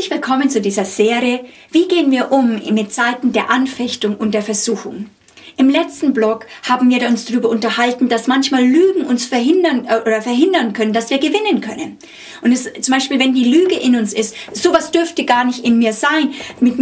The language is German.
Herzlich willkommen zu dieser Serie Wie gehen wir um mit Zeiten der Anfechtung und der Versuchung? Im letzten Blog haben wir uns darüber unterhalten, dass manchmal Lügen uns verhindern äh, oder verhindern können, dass wir gewinnen können. Und es, zum Beispiel, wenn die Lüge in uns ist, sowas dürfte gar nicht in mir sein. Mit